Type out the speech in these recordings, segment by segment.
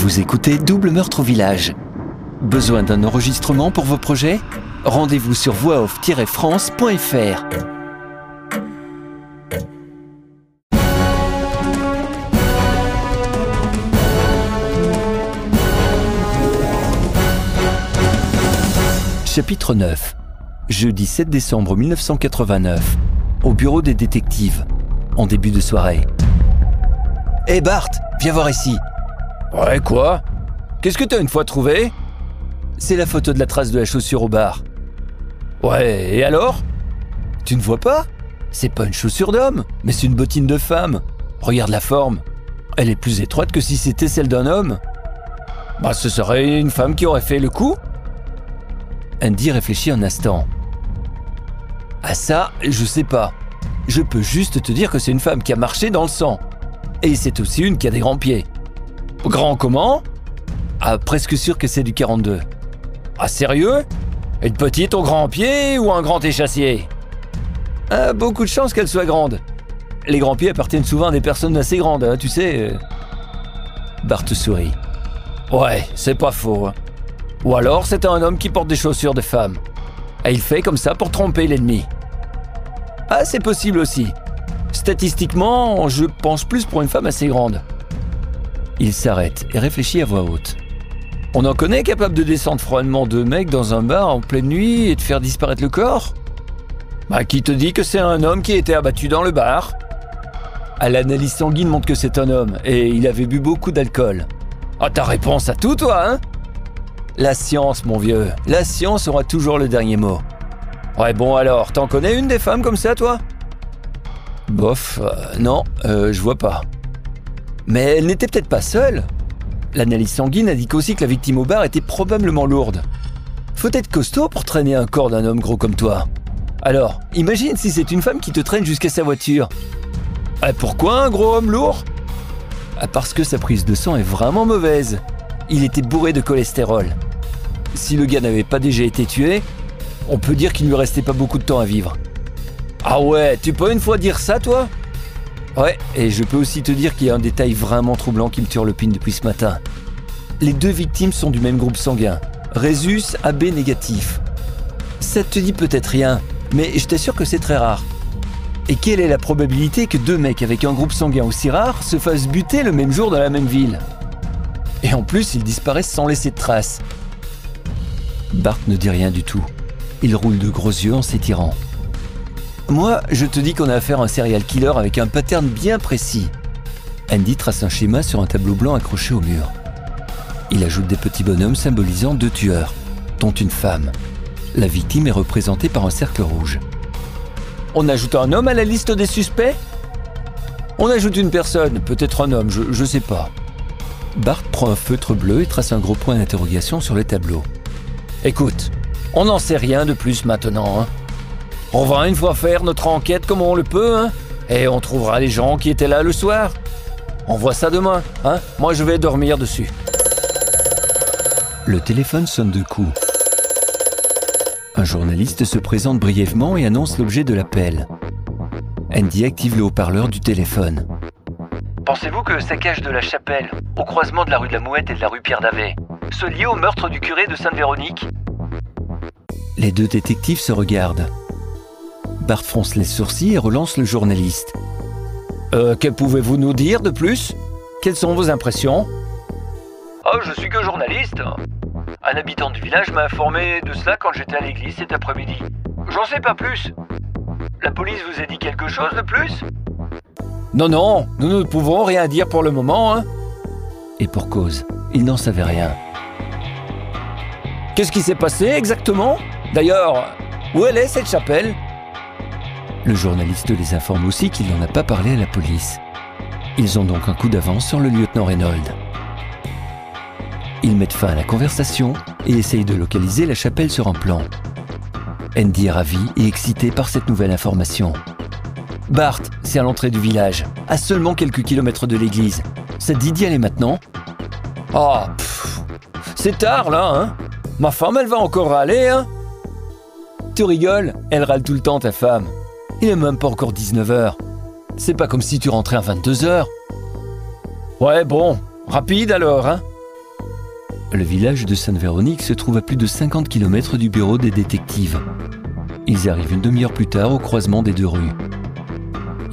Vous écoutez Double Meurtre au Village. Besoin d'un enregistrement pour vos projets? Rendez-vous sur voixoff-france.fr. Chapitre 9 Jeudi 7 décembre 1989. Au bureau des détectives. En début de soirée. Hé Bart, viens voir ici. Ouais, quoi? Qu'est-ce que t'as une fois trouvé? C'est la photo de la trace de la chaussure au bar. Ouais, et alors? Tu ne vois pas? C'est pas une chaussure d'homme, mais c'est une bottine de femme. Regarde la forme. Elle est plus étroite que si c'était celle d'un homme. Bah, ce serait une femme qui aurait fait le coup Andy réfléchit un instant. Ah ça, je sais pas. Je peux juste te dire que c'est une femme qui a marché dans le sang. Et c'est aussi une qui a des grands pieds. Grand comment? Ah, presque sûr que c'est du 42. Ah, sérieux? Une petite au grand pied ou un grand échassier? Ah, beaucoup de chance qu'elle soit grande. Les grands pieds appartiennent souvent à des personnes assez grandes, hein, tu sais. Bart sourit. Ouais, c'est pas faux. hein. Ou alors c'est un homme qui porte des chaussures de femme. Et il fait comme ça pour tromper l'ennemi. Ah, c'est possible aussi. Statistiquement, je pense plus pour une femme assez grande. Il s'arrête et réfléchit à voix haute. On en connaît capable de descendre froidement deux mecs dans un bar en pleine nuit et de faire disparaître le corps? Bah, qui te dit que c'est un homme qui a été abattu dans le bar? À l'analyse sanguine montre que c'est un homme et il avait bu beaucoup d'alcool. Ah, ta réponse à tout, toi, hein? La science, mon vieux, la science aura toujours le dernier mot. Ouais, bon alors, t'en connais une des femmes comme ça, toi? Bof, euh, non, euh, je vois pas. Mais elle n'était peut-être pas seule. L'analyse sanguine indique aussi que la victime au bar était probablement lourde. Faut être costaud pour traîner un corps d'un homme gros comme toi. Alors, imagine si c'est une femme qui te traîne jusqu'à sa voiture. Ah, pourquoi un gros homme lourd? Ah, parce que sa prise de sang est vraiment mauvaise. Il était bourré de cholestérol. Si le gars n'avait pas déjà été tué, on peut dire qu'il ne lui restait pas beaucoup de temps à vivre. Ah ouais, tu peux une fois dire ça, toi? Ouais, et je peux aussi te dire qu'il y a un détail vraiment troublant qui me turlupine depuis ce matin. Les deux victimes sont du même groupe sanguin, Rhésus AB négatif. Ça te dit peut-être rien, mais je t'assure que c'est très rare. Et quelle est la probabilité que deux mecs avec un groupe sanguin aussi rare se fassent buter le même jour dans la même ville? Et en plus, ils disparaissent sans laisser de traces. Bart ne dit rien du tout. Il roule de gros yeux en s'étirant. Moi, je te dis qu'on a affaire à un serial killer avec un pattern bien précis. Andy trace un schéma sur un tableau blanc accroché au mur. Il ajoute des petits bonhommes symbolisant deux tueurs, dont une femme. La victime est représentée par un cercle rouge. On ajoute un homme à la liste des suspects? On ajoute une personne, peut-être un homme, je, je sais pas. Bart prend un feutre bleu et trace un gros point d'interrogation sur le tableau. Écoute, on n'en sait rien de plus maintenant. hein. On va une fois faire notre enquête comme on le peut, hein, et on trouvera les gens qui étaient là le soir. On voit ça demain, hein. Moi, je vais dormir dessus. Le téléphone sonne de coups. Un journaliste se présente brièvement et annonce l'objet de l'appel. Andy active le haut-parleur du téléphone. Pensez-vous que le saccage de la chapelle, au croisement de la rue de la Mouette et de la rue Pierre Davet, soit lié au meurtre du curé de Sainte-Véronique? Les deux détectives se regardent. Bart fronce les sourcils et relance le journaliste. Euh, que pouvez-vous nous dire de plus? Quelles sont vos impressions? Oh, je suis que journaliste. Un habitant du village m'a informé de cela quand j'étais à l'église cet après-midi. J'en sais pas plus. La police vous a dit quelque chose de plus? Non, non, nous ne pouvons rien dire pour le moment, hein. Et pour cause, il n'en savait rien. Qu'est-ce qui s'est passé exactement? D'ailleurs, où elle est cette chapelle? Le journaliste les informe aussi qu'il n'en a pas parlé à la police. Ils ont donc un coup d'avance sur le lieutenant Reynolds. Ils mettent fin à la conversation et essayent de localiser la chapelle sur un plan. Andy est ravi et excité par cette nouvelle information. Bart, c'est à l'entrée du village, à seulement quelques kilomètres de l'église. Ça te dit d'y aller maintenant? Ah, pff, c'est tard là, hein? Ma femme, elle va encore râler, hein? Tu rigoles? Elle râle tout le temps, ta femme. Il n'est même pas encore 19h. C'est pas comme si tu rentrais à 22h. Ouais, bon, rapide alors, hein Le village de Sainte-Véronique se trouve à plus de 50 km du bureau des détectives. Ils arrivent une demi-heure plus tard au croisement des deux rues.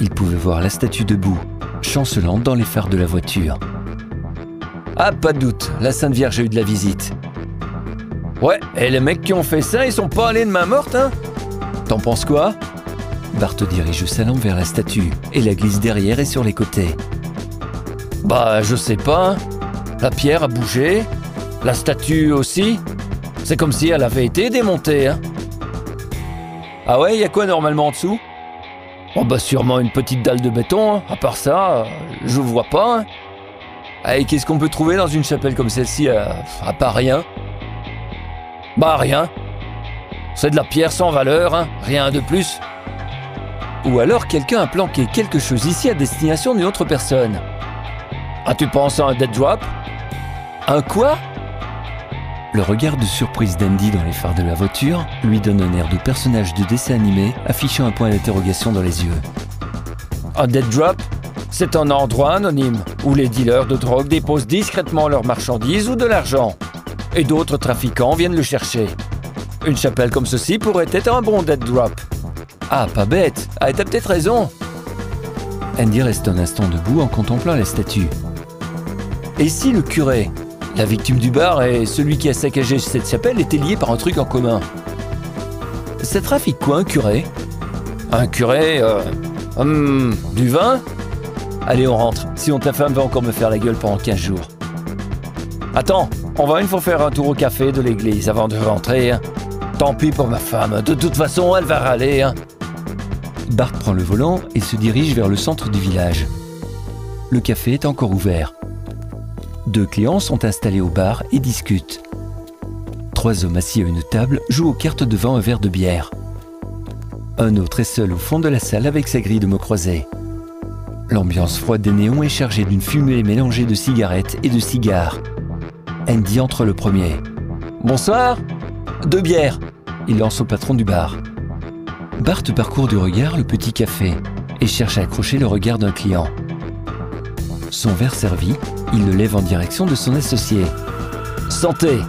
Ils pouvaient voir la statue debout, chancelante dans les phares de la voiture. Ah, pas de doute, la Sainte Vierge a eu de la visite. Ouais, et les mecs qui ont fait ça, ils sont pas allés de main morte, hein T'en penses quoi? Bart dirige sa lampe vers la statue et la glisse derrière et sur les côtés. Bah, je sais pas. hein. La pierre a bougé, la statue aussi. C'est comme si elle avait été démontée, hein. Ah ouais, y a quoi normalement en dessous? Oh bah sûrement une petite dalle de béton, hein. à part ça, euh, je vois pas. hein. Et qu'est-ce qu'on peut trouver dans une chapelle comme celle-ci, euh, à part rien? Bah rien. C'est de la pierre sans valeur, hein, rien de plus. Ou alors quelqu'un a planqué quelque chose ici à destination d'une autre personne. Ah tu penses à un dead drop? Un quoi? Le regard de surprise d'Andy dans les phares de la voiture lui donne un air de personnage de dessin animé affichant un point d'interrogation dans les yeux. Un dead drop? C'est un endroit anonyme où les dealers de drogue déposent discrètement leurs marchandises ou de l'argent. Et d'autres trafiquants viennent le chercher. Une chapelle comme ceci pourrait être un bon dead drop. Ah, pas bête. Ah, t'as peut-être raison. Andy reste un instant debout en contemplant la statue. Et si le curé, la victime du bar et celui qui a saccagé cette chapelle étaient liés par un truc en commun? Ça trafique quoi un curé? Un curé euh, hum, Du vin? Allez, on rentre. Sinon ta femme va encore me faire la gueule pendant 15 jours. Attends, on va une fois faire un tour au café de l'église avant de rentrer. hein. Tant pis pour ma femme. De toute façon, elle va râler. hein. Bart prend le volant et se dirige vers le centre du village. Le café est encore ouvert. Deux clients sont installés au bar et discutent. Trois hommes assis à une table jouent aux cartes devant un verre de bière. Un autre est seul au fond de la salle avec sa grille de mots croisés. L'ambiance froide des néons est chargée d'une fumée mélangée de cigarettes et de cigares. Andy entre le premier. Bonsoir. Deux bières. Il lance au patron du bar. Bart parcourt du regard le petit café et cherche à accrocher le regard d'un client. Son verre servi, il le lève en direction de son associé. Santé.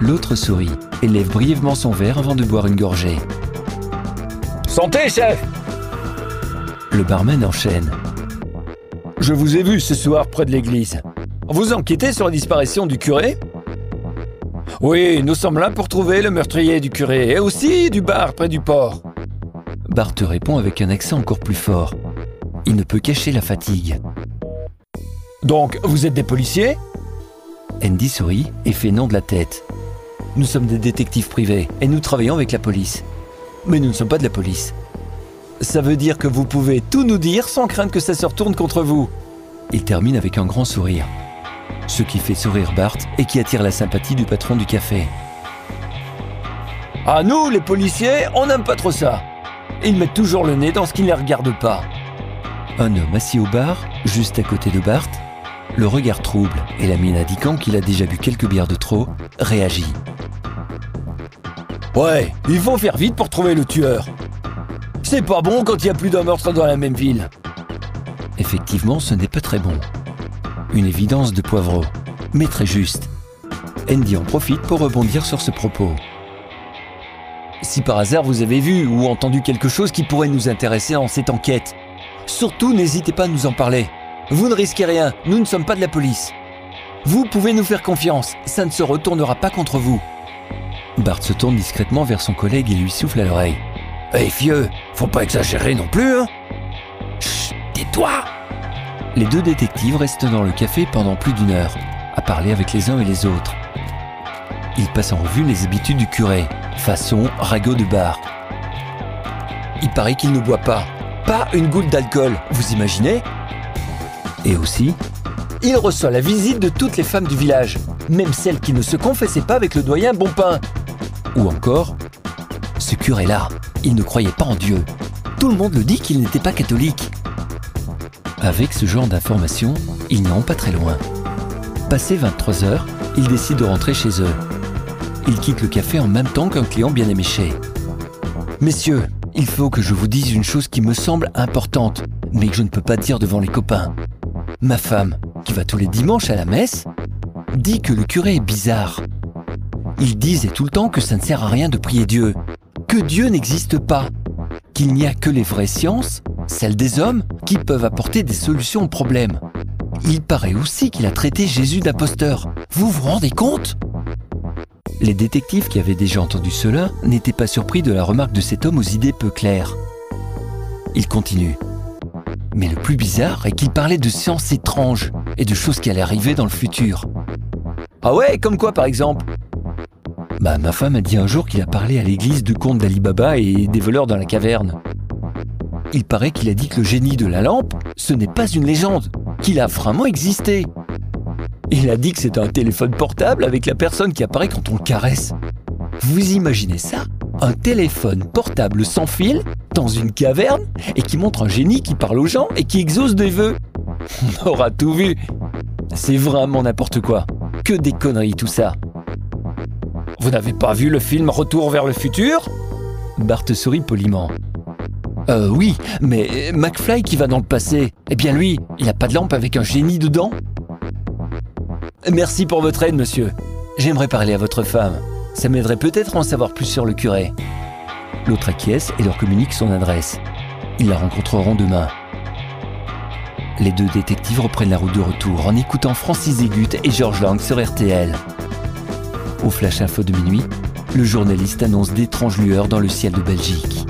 L'autre sourit et lève brièvement son verre avant de boire une gorgée. Santé, chef Le barman enchaîne. Je vous ai vu ce soir près de l'église. Vous enquêtez sur la disparition du curé Oui, nous sommes là pour trouver le meurtrier du curé et aussi du bar près du port. Bart répond avec un accent encore plus fort. Il ne peut cacher la fatigue. Donc, vous êtes des policiers? Andy sourit et fait non de la tête. Nous sommes des détectives privés et nous travaillons avec la police. Mais nous ne sommes pas de la police. Ça veut dire que vous pouvez tout nous dire sans craindre que ça se retourne contre vous? Il termine avec un grand sourire. Ce qui fait sourire Bart et qui attire la sympathie du patron du café. Ah, nous, les policiers, on n'aime pas trop ça. Ils mettent toujours le nez dans ce qui ne les regarde pas. Un homme assis au bar, juste à côté de Bart, le regard trouble et la mine indiquant qu'il a déjà bu quelques bières de trop, réagit. Ouais, il faut faire vite pour trouver le tueur. C'est pas bon quand il y a plus d'un meurtre dans la même ville. Effectivement, ce n'est pas très bon. Une évidence de poivreau, mais très juste. Andy en profite pour rebondir sur ce propos. Si par hasard vous avez vu ou entendu quelque chose qui pourrait nous intéresser dans cette enquête, surtout n'hésitez pas à nous en parler. Vous ne risquez rien, nous ne sommes pas de la police. Vous pouvez nous faire confiance, ça ne se retournera pas contre vous. Bart se tourne discrètement vers son collègue et lui souffle à l'oreille. Hé vieux, faut pas exagérer non plus, hein Chut, tais-toi Les deux détectives restent dans le café pendant plus d'une heure, à parler avec les uns et les autres. Ils passent en revue les habitudes du curé, façon ragot de bar. Il paraît qu'il ne boit pas. Pas une goutte d'alcool, vous imaginez? Et aussi, Il reçoit la visite de toutes les femmes du village, même celles qui ne se confessaient pas avec le doyen Bonpain. ou encore, ce curé-là, il ne croyait pas en Dieu. Tout le monde le dit qu'il n'était pas catholique. Avec ce genre d'informations, ils n'iront pas très loin. Passé 23 heures, ils décident de rentrer chez eux. Ils quittent le café en même temps qu'un client bien éméché. Messieurs, il faut que je vous dise une chose qui me semble importante, mais que je ne peux pas dire devant les copains. Ma femme, qui va tous les dimanches à la messe, dit que le curé est bizarre. Il disait tout le temps que ça ne sert à rien de prier Dieu, que Dieu n'existe pas, qu'il n'y a que les vraies sciences, celles des hommes, qui peuvent apporter des solutions aux problèmes. Il paraît aussi qu'il a traité Jésus d'imposteur. Vous vous rendez compte? Les détectives qui avaient déjà entendu cela n'étaient pas surpris de la remarque de cet homme aux idées peu claires. Il continue. Mais le plus bizarre est qu'il parlait de sciences étranges et de choses qui allaient arriver dans le futur. Ah ouais, comme quoi par exemple? Bah, ma femme a dit un jour qu'il a parlé à l'église du comte d'Ali Baba et des voleurs dans la caverne. Il paraît qu'il a dit que le génie de la lampe, ce n'est pas une légende, qu'il a vraiment existé. Il a dit que c'était un téléphone portable avec la personne qui apparaît quand on le caresse. Vous imaginez ça? Un téléphone portable sans fil dans une caverne et qui montre un génie qui parle aux gens et qui exauce des vœux. On aura tout vu. C'est vraiment n'importe quoi. Que des conneries tout ça. Vous n'avez pas vu le film Retour vers le futur? Bart sourit poliment. Euh oui, mais McFly qui va dans le passé, eh bien lui, il n'a pas de lampe avec un génie dedans? Merci pour votre aide, monsieur. J'aimerais parler à votre femme. Ça m'aiderait peut-être à en savoir plus sur le curé. L'autre acquiesce et leur communique son adresse. Ils la rencontreront demain. Les deux détectives reprennent la route de retour en écoutant Francis Zégut et Georges Lang sur RTL. Au flash info de minuit, le journaliste annonce d'étranges lueurs dans le ciel de Belgique.